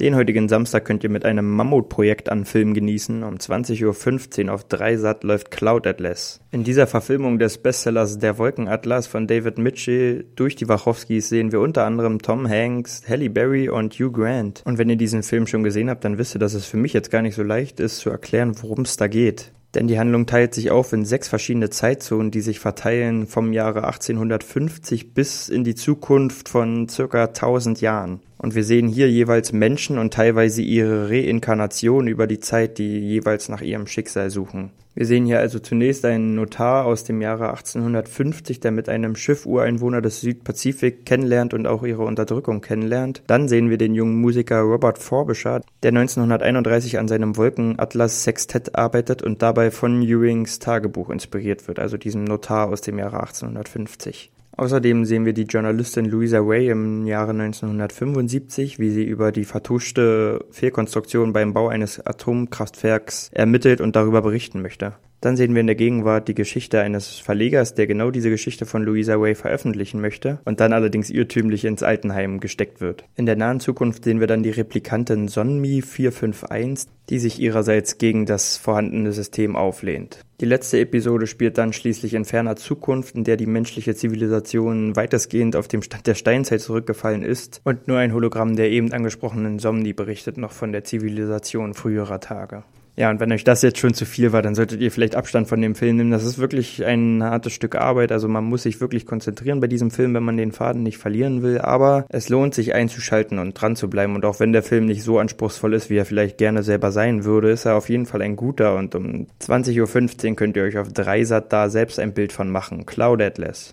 Den heutigen Samstag könnt ihr mit einem Mammutprojekt an Film genießen. Um 20.15 Uhr auf Dreisat läuft Cloud Atlas. In dieser Verfilmung des Bestsellers Der Wolkenatlas von David Mitchell durch die Wachowskis sehen wir unter anderem Tom Hanks, Halle Berry und Hugh Grant. Und wenn ihr diesen Film schon gesehen habt, dann wisst ihr, dass es für mich jetzt gar nicht so leicht ist zu erklären, worum es da geht. Denn die Handlung teilt sich auf in sechs verschiedene Zeitzonen, die sich verteilen vom Jahre 1850 bis in die Zukunft von circa 1000 Jahren. Und wir sehen hier jeweils Menschen und teilweise ihre Reinkarnation über die Zeit, die jeweils nach ihrem Schicksal suchen. Wir sehen hier also zunächst einen Notar aus dem Jahre 1850, der mit einem Schiff Ureinwohner des Südpazifik kennenlernt und auch ihre Unterdrückung kennenlernt. Dann sehen wir den jungen Musiker Robert Forbisher, der 1931 an seinem Wolkenatlas Sextett arbeitet und dabei von Ewings Tagebuch inspiriert wird, also diesem Notar aus dem Jahre 1850. Außerdem sehen wir die Journalistin Louisa Ray im Jahre 1975, wie sie über die vertuschte Fehlkonstruktion beim Bau eines Atomkraftwerks ermittelt und darüber berichten möchte. Dann sehen wir in der Gegenwart die Geschichte eines Verlegers, der genau diese Geschichte von Louisa Way veröffentlichen möchte und dann allerdings irrtümlich ins Altenheim gesteckt wird. In der nahen Zukunft sehen wir dann die Replikantin Sonmi 451, die sich ihrerseits gegen das vorhandene System auflehnt. Die letzte Episode spielt dann schließlich in ferner Zukunft, in der die menschliche Zivilisation weitestgehend auf dem Stand der Steinzeit zurückgefallen ist und nur ein Hologramm der eben angesprochenen Somni berichtet noch von der Zivilisation früherer Tage. Ja, und wenn euch das jetzt schon zu viel war, dann solltet ihr vielleicht Abstand von dem Film nehmen. Das ist wirklich ein hartes Stück Arbeit. Also man muss sich wirklich konzentrieren bei diesem Film, wenn man den Faden nicht verlieren will. Aber es lohnt sich einzuschalten und dran zu bleiben. Und auch wenn der Film nicht so anspruchsvoll ist, wie er vielleicht gerne selber sein würde, ist er auf jeden Fall ein guter. Und um 20.15 Uhr könnt ihr euch auf Dreisat da selbst ein Bild von machen. Cloud Atlas.